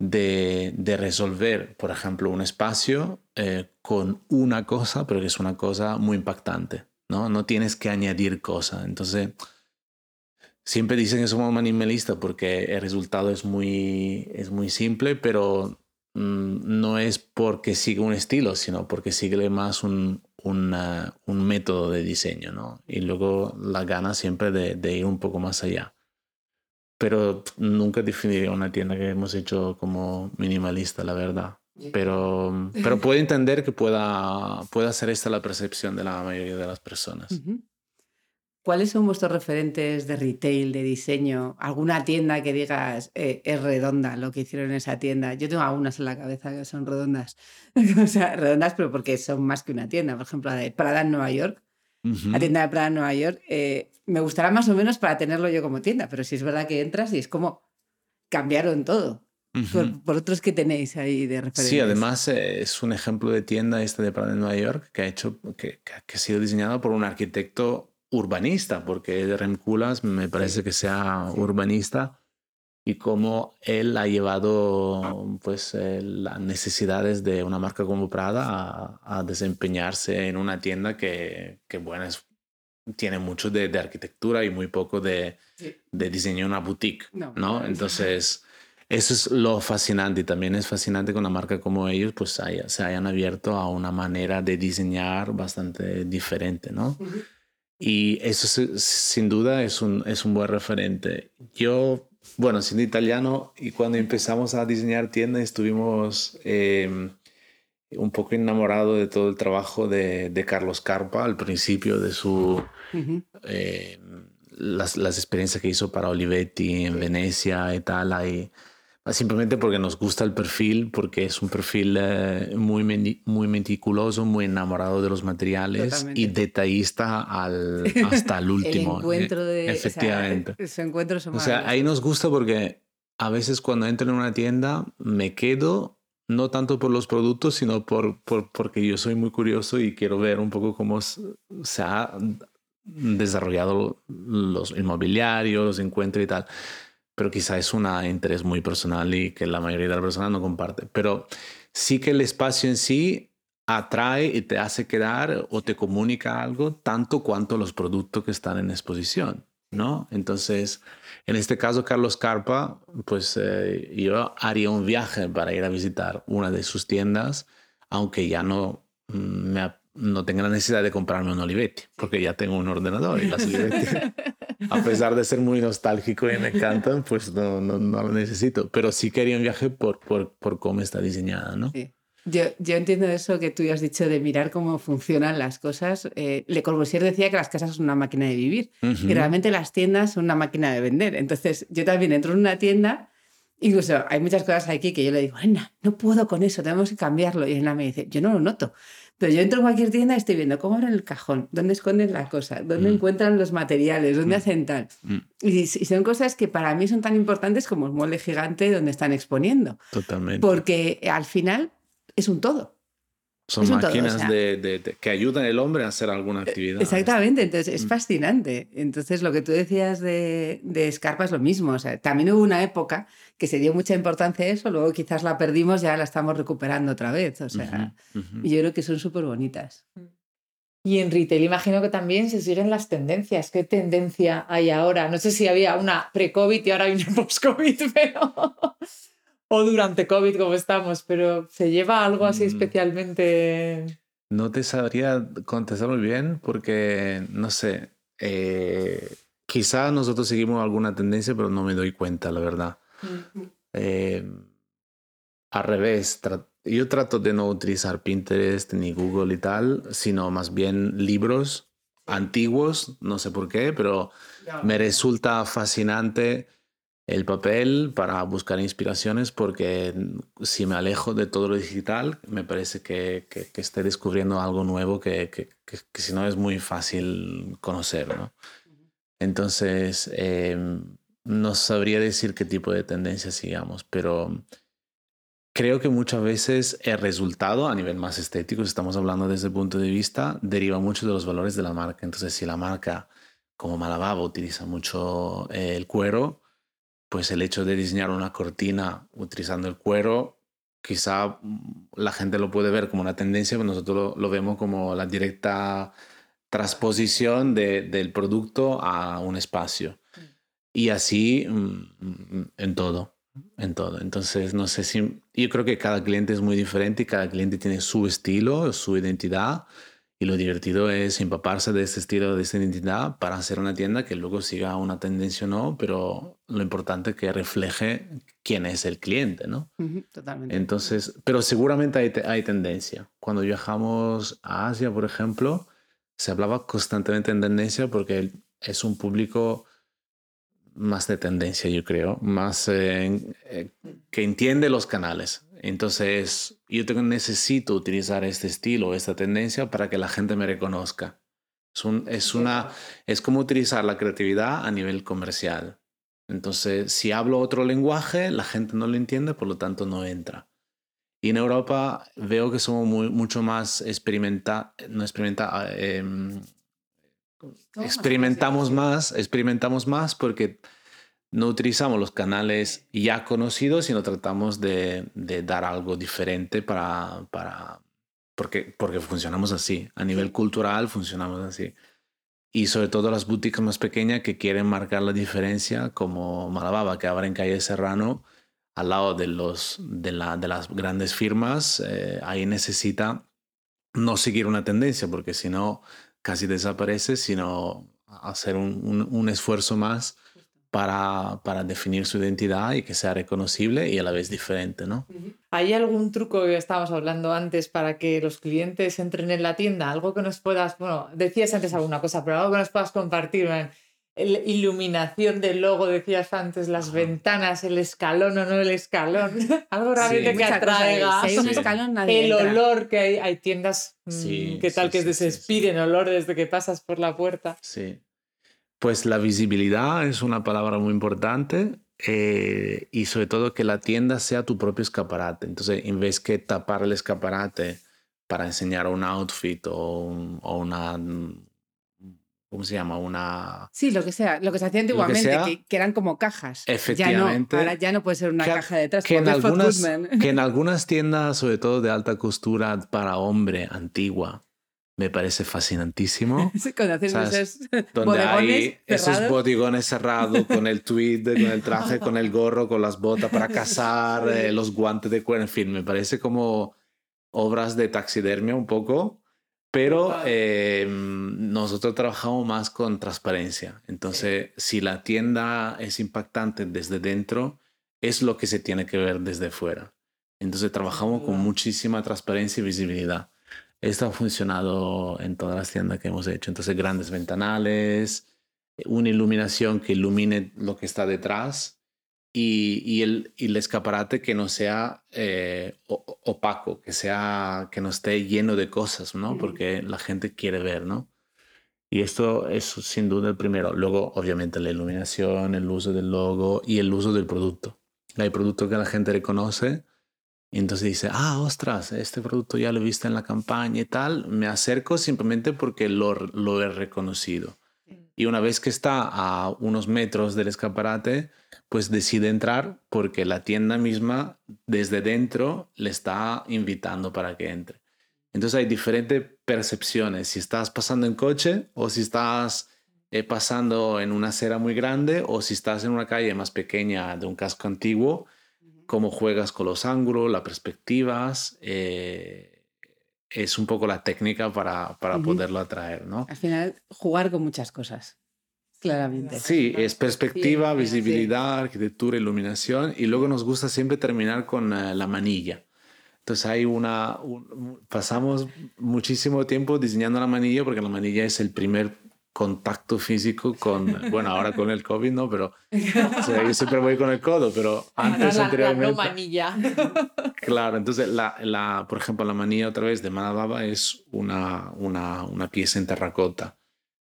de, de resolver, por ejemplo, un espacio eh, con una cosa, pero que es una cosa muy impactante, ¿no? No tienes que añadir cosas. Entonces, siempre dicen que somos minimalistas porque el resultado es muy, es muy simple, pero mm, no es porque sigue un estilo, sino porque sigue más un, un método de diseño, ¿no? Y luego la gana siempre de ir un poco más allá pero nunca definiría una tienda que hemos hecho como minimalista, la verdad. Pero, pero puedo entender que pueda, pueda ser esta la percepción de la mayoría de las personas. ¿Cuáles son vuestros referentes de retail, de diseño? ¿Alguna tienda que digas eh, es redonda lo que hicieron en esa tienda? Yo tengo algunas en la cabeza que son redondas. o sea, redondas, pero porque son más que una tienda. Por ejemplo, la de Prada en Nueva York. La tienda de Prada en Nueva York. eh, me gustará más o menos para tenerlo yo como tienda, pero si es verdad que entras y es como cambiaron todo. Por, por otros que tenéis ahí de referentes. Sí, además eh, es un ejemplo de tienda esta de Prada en Nueva York que ha hecho que, que ha- que ha sido diseñado por un arquitecto urbanista, porque Rem Koolhaas me parece que sea urbanista y cómo él ha llevado pues eh, las necesidades de una marca como Prada a, a desempeñarse en una tienda que, que bueno, es- tiene mucho de, de arquitectura y muy poco de, de diseño una boutique, No, ¿no? Entonces, eso es lo fascinante y también es fascinante que una marca como ellos pues haya- se hayan abierto a una manera de diseñar bastante diferente, ¿no? Ujú. Y eso sin duda es un, es un buen referente. Yo bueno, siendo italiano y cuando empezamos a diseñar tiendas estuvimos em, un poco enamorados de todo el trabajo de, de Carlos Carpa al principio de su... Em, las, las, experiencias que hizo para Olivetti en Venecia y tal, ahí simplemente porque nos gusta el perfil, porque es un perfil eh, muy, muy meticuloso, muy enamorado de los materiales y detallista al, hasta el último. el encuentro de... Efectivamente. O sea, encuentro o sea, ahí nos gusta porque a veces cuando entro en una tienda me quedo no tanto por los productos, sino por, por, porque yo soy muy curioso y quiero ver un poco cómo se ha desarrollado los inmobiliarios, los encuentros y tal pero quizá es un interés muy personal y que la mayoría de las personas no comparte. Pero sí que el espacio en sí atrae y te hace quedar o te comunica algo tanto cuanto los productos que están en exposición, ¿no? Entonces, en este caso, Carlos Carpa, pues eh, yo haría un viaje para ir a visitar una de sus tiendas, aunque ya no mm, me no tenga la necesidad de comprarme un Olivetti, porque ya tengo un ordenador y las Olivetti a pesar de ser muy nostálgico y me encantan, pues no, no, no, lo necesito. Pero sí quería un viaje por, por, por cómo está diseñada, ¿no? Sí. Yo, yo, entiendo eso que tú has dicho de mirar cómo funcionan las cosas. Eh, Le Corbusier decía que las casas son una máquina de vivir y realmente las tiendas son una máquina de vender. Entonces, yo también entro en una tienda, incluso hay muchas cosas aquí que yo le digo, Ana, no puedo con eso, tenemos que cambiarlo. Y Ana me dice, yo no lo noto. Pero yo entro en cualquier tienda y estoy viendo cómo abren el cajón, dónde esconden la cosa, dónde mm. encuentran los materiales, dónde mm. hacen tal. Mm. Y, son cosas que para mí son tan importantes como el molde gigante donde están exponiendo. Totalmente. Porque al final es un todo. Son máquinas de, que ayudan al hombre a hacer alguna actividad. Exactamente, entonces es fascinante. Entonces lo que tú decías de, de Scarpa es lo mismo. O sea, también hubo una época que se dio mucha importancia a eso, luego quizás la perdimos, ya la estamos recuperando otra vez. O sea, yo creo que son súper bonitas. Y en retail imagino que también se siguen las tendencias. ¿Qué tendencia hay ahora? No sé si había una pre-COVID y ahora hay una post-COVID, pero... o durante COVID como estamos, pero ¿se lleva algo así mm. especialmente? No te sabría contestar muy bien porque, no sé, eh, quizá nosotros seguimos alguna tendencia, pero no me doy cuenta, la verdad. Eh, al revés, yo trato de no utilizar Pinterest ni Google y tal, sino más bien libros antiguos, no sé por qué, pero me resulta fascinante el papel para buscar inspiraciones porque si me alejo de todo lo digital, me parece que, que, estoy descubriendo algo nuevo que, que, si no es muy fácil conocer. ¿no? Entonces, em, no sabría decir qué tipo de tendencia sigamos, pero creo que muchas veces el resultado a nivel más estético, si estamos hablando desde el punto de vista, deriva mucho de los valores de la marca. Entonces, si la marca como Malababa utiliza mucho eh, el cuero, pues el hecho de diseñar una cortina utilizando el cuero, quizá mm, la gente lo puede ver como una tendencia, pero nosotros lo, vemos como la directa transposición del producto a un espacio. Y así mm, mm, en todo, en todo. Entonces, no sé si, yo creo que cada cliente es muy diferente y cada cliente tiene su estilo, su identidad. Y lo divertido es empaparse de ese estilo, de esa identidad para hacer una tienda que luego siga una tendencia o no, pero lo importante es que refleje quién es el cliente, ¿no? totalmente. Entonces, pero seguramente hay, hay tendencia. Cuando viajamos a Asia, por ejemplo, se hablaba constantemente en tendencia porque es un público más de tendencia, yo creo, más eh, eh, que entiende los canales. Entonces, yo tengo, necesito utilizar este estilo, esta tendencia para que la gente me reconozca. Es, un, es, una, es como utilizar la creatividad a nivel comercial. Entonces, si hablo otro lenguaje, la gente no lo entiende, por lo tanto no entra. Y en Europa veo que somos muy, mucho más experimenta, no experimenta, eh, experimentamos más, experimentamos más porque no utilizamos los canales ya conocidos, sino tratamos de, dar algo diferente para, para porque, porque funcionamos así. A nivel cultural funcionamos así. Y sobre todo las boutiques más pequeñas que quieren marcar la diferencia, como Malababa, que ahora en Calle Serrano, al lado de, los, de, la, de las grandes firmas, eh, ahí necesita no seguir una tendencia, porque si no, casi desaparece, sino hacer un, un, esfuerzo más para, para definir su identidad y que sea reconocible y a la vez diferente, ¿no? ¿Hay algún truco que estábamos hablando antes para que los clientes entren en la tienda? Algo que nos puedas, bueno, decías antes alguna cosa, pero algo que nos puedas compartir, iluminación del logo, decías antes, las ventanas, el escalón o no el escalón, algo realmente que atraiga. Si hay un escalón, nadie el entra. olor que hay, hay tiendas mm, Sí, que tal sí, que sí, se sí, despiden olor desde que pasas por la puerta. Sí. Pues la visibilidad es una palabra muy importante eh, y sobre todo que la tienda sea tu propio escaparate. Entonces, en vez que tapar el escaparate para enseñar un outfit o, un- o una, ¿cómo se llama? Una... Sí, lo que sea, lo que se hacía antiguamente, sea, que, que eran como cajas. Efectivamente. Ya no, ahora ya no puede ser una que- caja detrás. que en, algunas, que en algunas tiendas, sobre todo de alta costura para hombre antigua, me parece fascinantísimo. Sí, Cuando haces ¿Sabes? esos donde bodegones hay esos bodegones cerrados con el tweed, con el traje, con el gorro, con las botas para cazar, eh, los guantes de cuero, en fin, me parece como obras de taxidermia un poco, pero eh, nosotros trabajamos más con transparencia. Entonces, si la tienda es impactante desde dentro, es lo que se tiene que ver desde fuera. Entonces, trabajamos con duda. muchísima transparencia y visibilidad. Esto ha funcionado en todas las tiendas que hemos hecho. Entonces, grandes ventanales, una iluminación que ilumine lo que está detrás y, y el, y el escaparate que no sea eh, opaco, que, sea, que no esté lleno de cosas, ¿no? Porque la gente quiere ver, ¿no? Y esto es sin duda el primero. Luego, obviamente, la iluminación, el uso del logo y el uso del producto. Hay productos que la gente reconoce y entonces dice, ah, ostras, este producto ya lo he visto en la campaña y tal. Me acerco simplemente porque lo, lo he reconocido. Y una vez que está a unos metros del escaparate, pues decide entrar porque la tienda misma desde dentro le está invitando para que entre. Entonces hay diferentes percepciones. Si estás pasando en coche o si estás eh, pasando en una acera muy grande o si estás en una calle más pequeña de un casco antiguo, cómo juegas con los ángulos, las perspectivas, eh, es un poco la técnica para, para poderlo atraer, ¿no? Al final, jugar con muchas cosas. Claramente. Sí, es perspectiva, Sí, visibilidad, arquitectura, iluminación y luego nos gusta siempre terminar con eh, la manilla. Entonces hay una, un- pasamos muchísimo tiempo diseñando la manilla porque la manilla es el primer contacto físico con, bueno, ahora con el COVID, ¿no? Pero o sea, yo siempre voy con el codo, pero antes, la, la no anteriormente, manilla. Claro, entonces, la, la, por ejemplo, la manilla otra vez de Manababa es una, una, una pieza en terracota.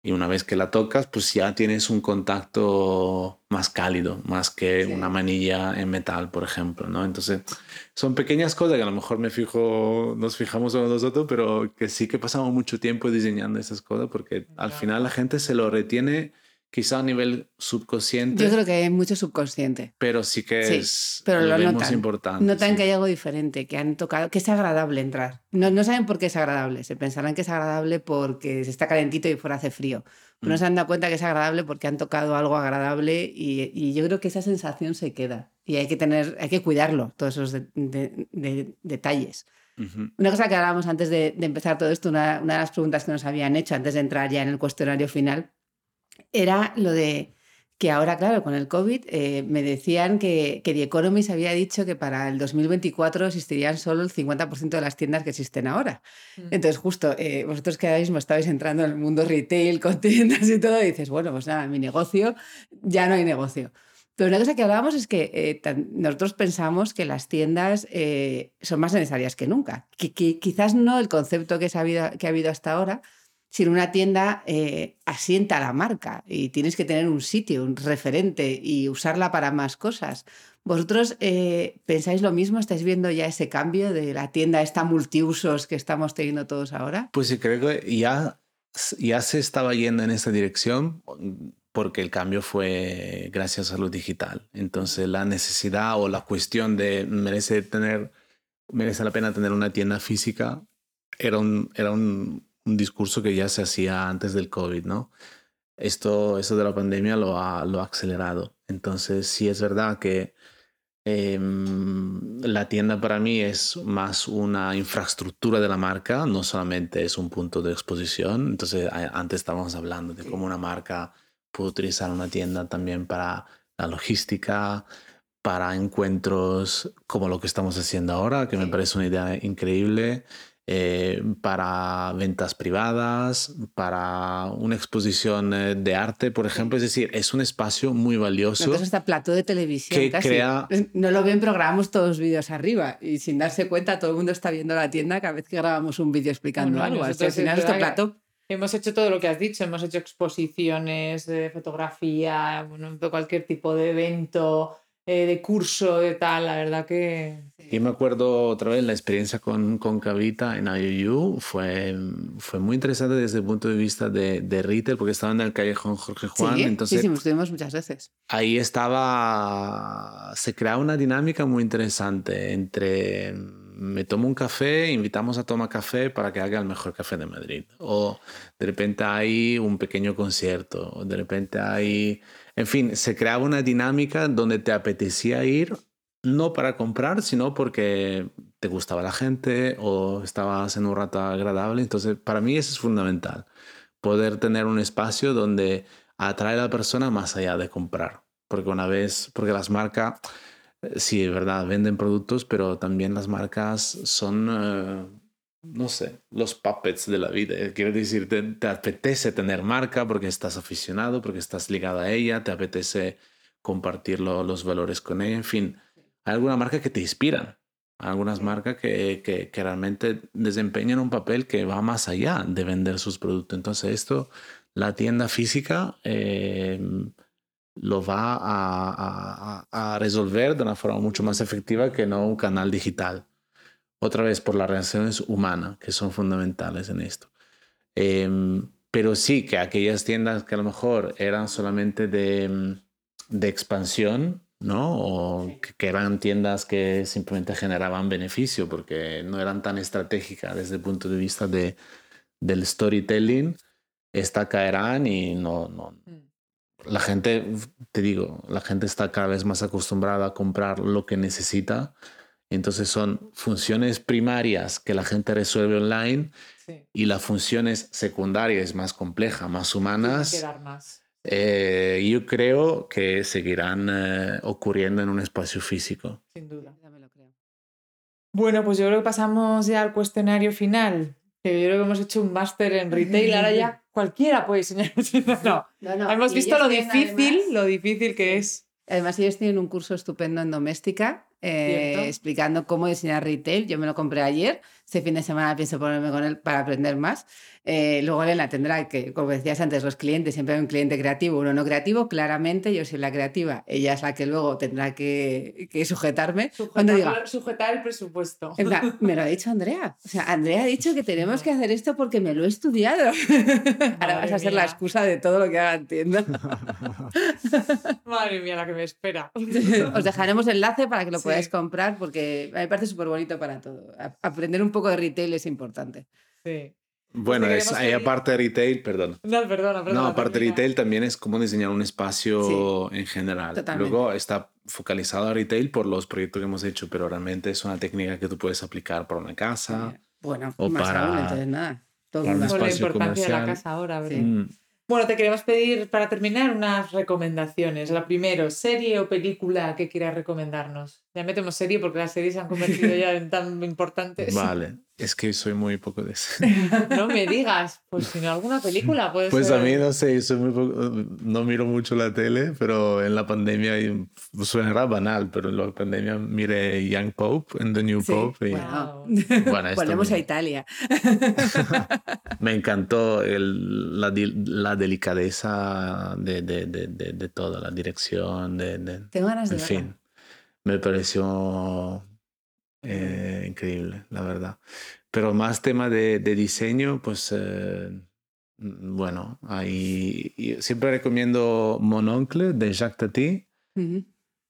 Y una vez que la tocas, pues ya tienes un contacto más cálido, más que Sí. una manilla en metal, por ejemplo, ¿no? Entonces, son pequeñas cosas que a lo mejor me fijo, nos fijamos uno nosotros, pero que sí que pasamos mucho tiempo diseñando esas cosas porque al final la gente se lo retiene quizá a nivel subconsciente, Yo creo que hay mucho subconsciente. pero sí que Sí, es pero lo notan. importante. Notan sí. que hay algo diferente, que han tocado, que es agradable entrar. No, no saben por qué es agradable. Se pensarán que es agradable porque se está calentito y fuera hace frío. Pero no Mm. se han dado cuenta que es agradable porque han tocado algo agradable y, y yo creo que esa sensación se queda. Y hay que tener, hay que cuidarlo, todos esos de- de- de- detalles. Una cosa que hablábamos antes de, de empezar todo esto, una, una de las preguntas que nos habían hecho antes de entrar ya en el cuestionario final, era lo de que ahora, claro, con el COVID, eh, me decían que, que The Economist había dicho que para el 2024 existirían solo el 50% de las tiendas que existen ahora. Mm. Entonces, justo, eh, vosotros que ahora mismo estabais entrando en el mundo retail con tiendas y todo, y dices, bueno, pues nada, mi negocio, ya no hay negocio. Pero una cosa que hablábamos es que eh, tan- nosotros pensamos que las tiendas son más necesarias que nunca. Que, que quizás no el concepto que, ha habido, que ha habido hasta ahora, sino una tienda eh, asienta la marca y tienes que tener un sitio, un referente y usarla para más cosas. ¿Vosotros eh, pensáis lo mismo? ¿Estáis viendo ya ese cambio de la tienda esta multiusos que estamos teniendo todos ahora? Pues sí, creo que ya, ya se estaba yendo en esa dirección porque el cambio fue gracias a lo digital. Entonces la necesidad o la cuestión de merece tener, merece la pena tener una tienda física era un, era un, un discurso que ya se hacía antes del COVID, ¿no? Esto, esto de la pandemia lo ha, lo ha acelerado. Entonces sí es verdad que Em, la tienda para mí es más una infraestructura de la marca, no solamente es un punto de exposición. Entonces, a- antes estábamos hablando de cómo una marca puedo utilizar una tienda también para la logística, para encuentros como lo que estamos haciendo ahora, que me parece una idea increíble. Eh, para ventas privadas, para una exposición eh, de arte, por ejemplo. Es decir, es un espacio muy valioso. Entonces, hasta plato de televisión. Que crea... No lo ven, pero grabamos todos los vídeos arriba y sin darse cuenta todo el mundo está viendo la tienda cada vez que grabamos un vídeo explicando algo. Así, al final, este plato... Hemos hecho todo lo que has dicho, hemos hecho exposiciones de fotografía, bueno, cualquier tipo de evento, eh, de curso, de tal, la verdad que... Y me acuerdo otra vez la experiencia con, con Cavita en IOU fue, fue muy interesante desde el punto de vista de, de retail porque estaba en el callejón Jorge Juan. Sí, entonces, sí, sí, estuvimos muchas veces. Ahí estaba, se creaba una dinámica muy interesante entre me tomo un café, invitamos a tomar café para que haga el mejor café de Madrid. O de repente hay un pequeño concierto, o de repente hay en fin, se creaba una dinámica donde te apetecía ir no para comprar, sino porque te gustaba la gente o estabas en un rato agradable. Entonces, para mí eso es fundamental, poder tener un espacio donde atrae a la persona más allá de comprar. Porque una vez, porque las marcas, eh, sí, es verdad, venden productos, pero también las marcas son... Eh, no sé, los puppets de la vida. Quiero decir, te, apetece tener marca porque estás aficionado, porque estás ligado a ella, te apetece compartir los valores con ella. En fin, hay alguna marca que te inspiran, algunas marcas que, que, realmente desempeñan un papel que va más allá de vender sus productos. Entonces, esto, la tienda física eh, lo va a, a, a resolver de una forma mucho más efectiva que no un canal digital otra vez por las relaciones humanas que son fundamentales en esto. Em, pero sí que aquellas tiendas que a lo mejor eran solamente de, mm, de expansión, ¿no? O que, eran tiendas que simplemente generaban beneficio porque no eran tan estratégicas desde el punto de vista de, del storytelling, esta caerán y no, no. Mm. La gente, te digo, la gente está cada vez más acostumbrada a comprar lo que necesita entonces son funciones primarias que la gente resuelve online y las funciones secundarias más complejas, más humanas. Eh, yo creo que seguirán eh, ocurriendo en un espacio físico. Sin duda, ya me lo creo. Bueno, pues yo creo que pasamos ya al cuestionario final. Que yo creo que hemos hecho un máster en retail, ahora ya cualquiera puede diseñar. No, no, no. hemos visto lo difícil, lo difícil que es. Además, ellos tienen un curso estupendo en doméstica eh, explicando cómo diseñar retail. Yo me lo compré ayer. Este fin de semana pienso ponerme con él para aprender más. Eh, luego Elena tendrá que, como decías antes, los clientes, siempre hay un cliente creativo, uno no creativo. Claramente yo soy la creativa. Ella es la que luego tendrá que, que sujetarme. Sujetar, diga, sujetar el presupuesto. me lo ha dicho Andrea. O sea, Andrea ha dicho que tenemos que hacer esto porque me lo he estudiado. Ahora vas a ser la excusa de todo lo que haga en tienda. Madre mía, la que me espera. Os dejaremos enlace para que lo podáis comprar porque me parece súper bonito para todo. Aprender un poco de retail es importante. Sí. Bueno, es, aparte de retail, perdón. No, perdona, No, aparte de retail también es como diseñar un espacio en general. Luego está focalizado a retail por los proyectos que hemos hecho, pero realmente es una técnica que tú puedes aplicar para una casa. Bueno, o más para, aún, entonces nada. Todo para un espacio la importancia de la casa ahora, ¿verdad? Mm. Bueno, te queremos pedir para terminar unas recomendaciones. La primera, serie o película que quieras recomendarnos. Ya metemos serie porque las series se han convertido ya en tan importantes. Vale, es que soy muy poco de eso. no me digas, pues si no alguna película puede Pues a mí no sé, soy muy no miro mucho la tele, pero en la pandemia suena banal, pero en la pandemia miré Young Pope en The New Pope. Y, bueno, Volvemos a Italia. me encantó el, la, la, delicadeza de, de, de, de, toda la dirección, de, Tengo ganas de En fin, me pareció eh, increíble, la verdad. Pero más tema de, diseño, pues eh, mm, bueno, ahí siempre recomiendo Mononcle de Jacques Tati.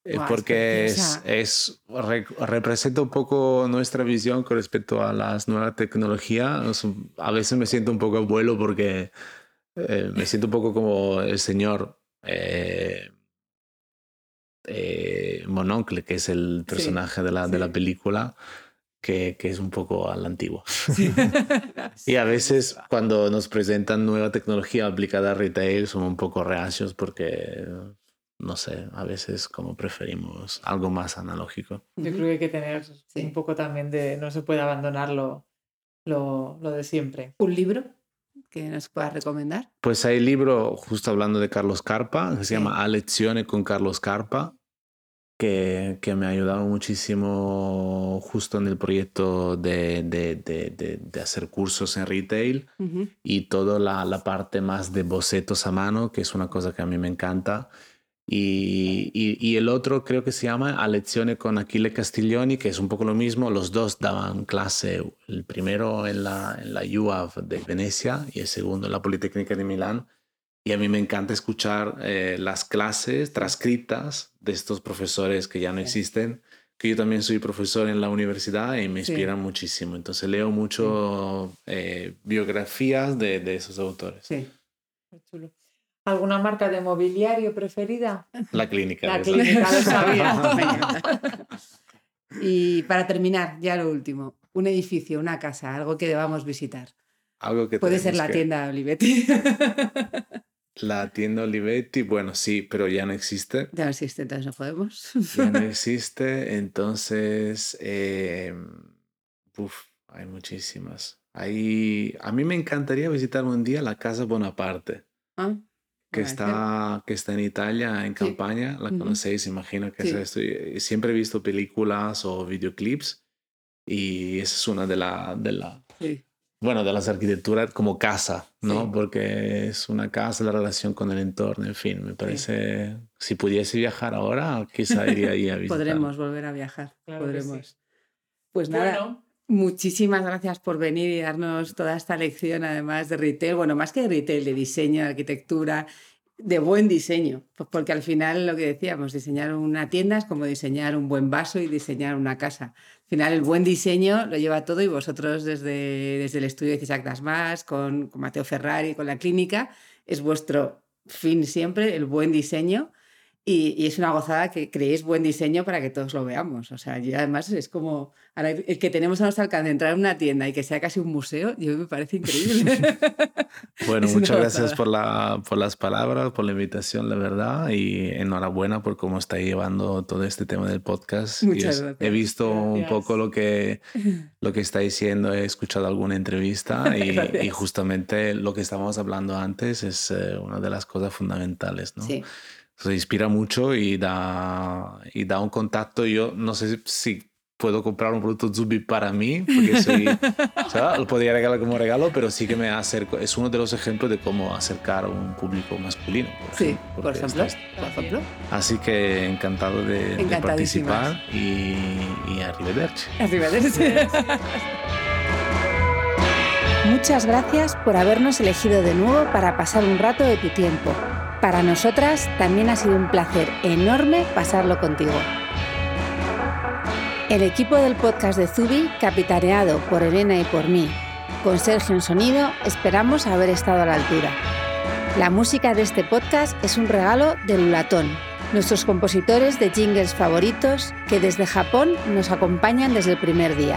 Eh, porque es, es representa un poco nuestra visión con respecto a las nuevas tecnologías. A veces me siento un poco abuelo porque me siento un poco como el señor eh, Mononcle, que es el personaje de, la, de la película, que, que, es un poco a la antigua. y a veces cuando nos presentan nueva tecnología aplicada a retail somos un poco reacios porque, no sé, a veces como preferimos algo más analógico. Yo creo que hay que tener un poco también de, no se puede abandonar lo, lo, lo de siempre. ¿Un libro? Que nos puedas recomendar? Pues hay libro, justo hablando de Carlos Carpa, que se llama A Lezione con Carlos Carpa, que, que, me ha ayudado muchísimo justo en el proyecto de, de, de, de hacer cursos en retail y toda la, la, parte más de bocetos a mano, que es una cosa que a mí me encanta. Y, y, y el otro creo que se llama A Lezione con Achille Castiglioni, que es un poco lo mismo. Los dos daban clase, el primero en la, en la UAV de Venecia y el segundo en la Politécnica de Milán y a mí me encanta escuchar eh, las clases transcritas de estos profesores que ya no existen, que yo también soy profesor en la universidad y me inspiran muchísimo. Entonces leo mucho eh, biografías de, de, esos autores. Sí, muy chulo. ¿Alguna marca de mobiliario preferida? La clínica. La clínica, lo sabía. y para terminar, ya lo último, un edificio, una casa, algo que debamos visitar. Algo que Puede ser la que... tienda Olivetti. La tienda Olivetti, bueno, sí, pero ya no existe. Ya no existe, entonces no podemos. Ya no existe, entonces, eh, uf, hay muchísimas. Hay, a mí me encantaría visitar un día la Casa Bonaparte, ah, que, está, que está en Italia, en campaña. La conocéis, imagino que Sí. es esto. Siempre he visto películas o videoclips y esa es una de la, de la, sí. bueno, de las arquitecturas como casa, ¿no? Sí. Porque es una casa, la relación con el entorno, en fin, me parece, si pudiese viajar ahora, quizá iría ahí a visitar. Podremos volver a viajar. Claro podremos. Pues nada, Bueno, muchísimas gracias por venir y darnos toda esta lección, además de retail, bueno, más que de retail, de diseño, de arquitectura, de buen diseño, pues porque al final lo que decíamos, diseñar una tienda es como diseñar un buen vaso y diseñar una casa. Al final el buen diseño lo lleva todo y vosotros desde, desde el estudio de Isaac Dasmas, con, con Mateo Ferrari, con la clínica, es vuestro fin siempre, el buen diseño. Y, y es una gozada que creéis buen diseño para que todos lo veamos. O sea, y además es como ahora el que tenemos a nuestro alcance entrar en una tienda y que sea casi un museo, yo me parece increíble. Bueno, Es muchas gracias por, la, por las palabras, por la invitación, la verdad, y enhorabuena por cómo está llevando todo este tema del podcast. Muchas es- gracias. He visto un Gracias. poco lo que, lo que está diciendo, he escuchado alguna entrevista y, y justamente lo que estábamos hablando antes es eh, una de las cosas fundamentales, ¿no? Sí, Se inspira mucho y da, y da un contacto. Yo no sé si puedo comprar un producto Zubi para mí, porque soy, o sea, lo podría regalar como regalo, pero sí que me acerco. Es uno de los ejemplos de cómo acercar a un público masculino. Por sí, ejemplo, por ejemplo. estás- Por ejemplo. Así que encantado de, de participar y, y arrivederci. Arrivederci. Muchas gracias por habernos elegido de nuevo para pasar un rato de tu tiempo. Para nosotras también ha sido un placer enorme pasarlo contigo. El equipo del podcast de Zubi, capitaneado por Elena y por mí, con Sergio en sonido, esperamos haber estado a la altura. La música de este podcast es un regalo de Lulatón, nuestros compositores de jingles favoritos que desde Japón nos acompañan desde el primer día.